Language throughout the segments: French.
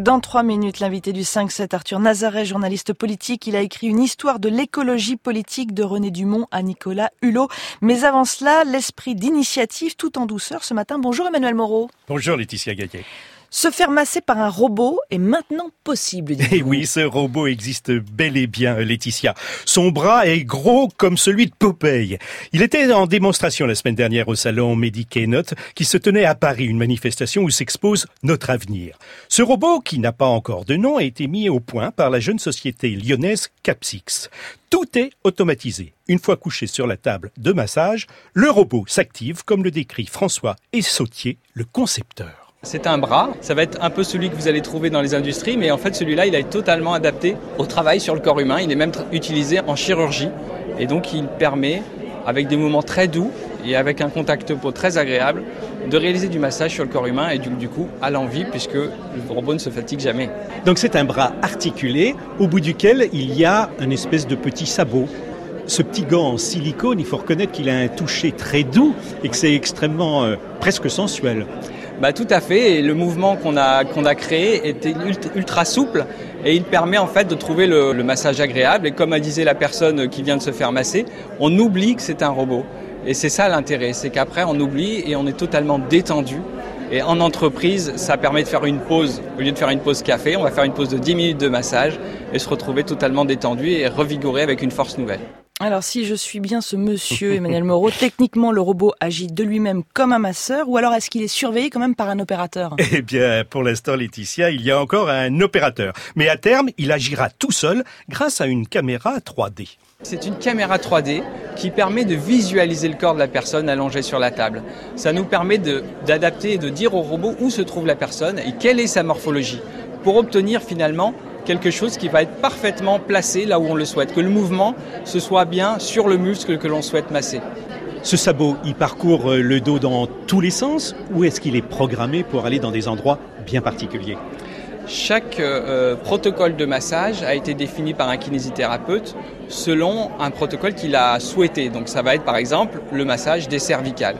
Dans trois minutes, l'invité du 5-7, Arthur Nazaret, journaliste politique, il a écrit une histoire de l'écologie politique de René Dumont à Nicolas Hulot. Mais avant cela, l'esprit d'initiative tout en douceur ce matin. Bonjour Emmanuel Moreau. Bonjour Laetitia Gaillet. Se faire masser par un robot est maintenant possible. Eh oui, ce robot existe bel et bien, Laetitia. Son bras est gros comme celui de Popeye. Il était en démonstration la semaine dernière au salon Medicainote qui se tenait à Paris, une manifestation où s'expose notre avenir. Ce robot, qui n'a pas encore de nom, a été mis au point par la jeune société lyonnaise Capsix. Tout est automatisé. Une fois couché sur la table de massage, le robot s'active comme le décrit François Essautier, le concepteur. C'est un bras, ça va être un peu celui que vous allez trouver dans les industries, mais en fait celui-là il est totalement adapté au travail sur le corps humain, il est même utilisé en chirurgie et donc il permet, avec des mouvements très doux et avec un contact peau très agréable, de réaliser du massage sur le corps humain et du, coup à l'envie puisque le robot ne se fatigue jamais. Donc c'est un bras articulé au bout duquel il y a un espèce de petit sabot ce petit gant en silicone, il faut reconnaître qu'il a un toucher très doux et que c'est extrêmement euh, presque sensuel. Bah, tout à fait. Et le mouvement qu'on a, qu'on a créé était ultra souple et il permet en fait de trouver le, massage agréable. Et comme a disait la personne qui vient de se faire masser, on oublie que c'est un robot. Et c'est ça l'intérêt, c'est qu'après on oublie et on est totalement détendu. Et en entreprise, ça permet de faire une pause. Au lieu de faire une pause café, on va faire une pause de 10 minutes de massage et se retrouver totalement détendu et revigoré avec une force nouvelle. Alors si je suis bien ce monsieur Emmanuel Moreau, techniquement le robot agit de lui-même comme un masseur ou alors est-ce qu'il est surveillé quand même par un opérateur? Eh bien pour l'instant Laetitia, il y a encore un opérateur. Mais à terme, il agira tout seul grâce à une caméra 3D. C'est une caméra 3D qui permet de visualiser le corps de la personne allongée sur la table. Ça nous permet d'adapter et de dire au robot où se trouve la personne et quelle est sa morphologie pour obtenir finalement quelque chose qui va être parfaitement placé là où on le souhaite, que le mouvement se soit bien sur le muscle que l'on souhaite masser. Ce sabot, il parcourt euh, le dos dans tous les sens ou est-ce qu'il est programmé pour aller dans des endroits bien particuliers? Chaque euh, protocole de massage a été défini par un kinésithérapeute selon un protocole qu'il a souhaité. Donc ça va être par exemple le massage des cervicales.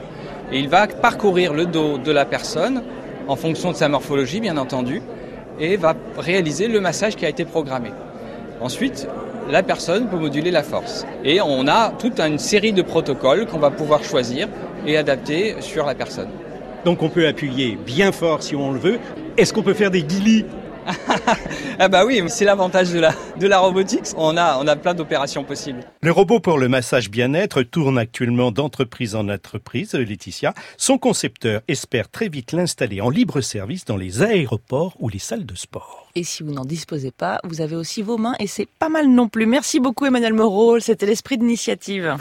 Et il va parcourir le dos de la personne en fonction de sa morphologie bien entendu et va réaliser le massage qui a été programmé. Ensuite, la personne peut moduler la force. Et on a toute une série de protocoles qu'on va pouvoir choisir et adapter sur la personne. Donc on peut appuyer bien fort si on le veut. Est-ce qu'on peut faire des guilis ah bah oui, c'est l'avantage de la, de la robotique. On a, on a plein d'opérations possibles. Le robot pour le massage bien-être tourne actuellement d'entreprise en entreprise, Laetitia. Son concepteur espère très vite l'installer en libre service dans les aéroports ou les salles de sport. Et si vous n'en disposez pas, vous avez aussi vos mains et c'est pas mal non plus. Merci beaucoup Emmanuel Moreau, c'était l'esprit d'initiative.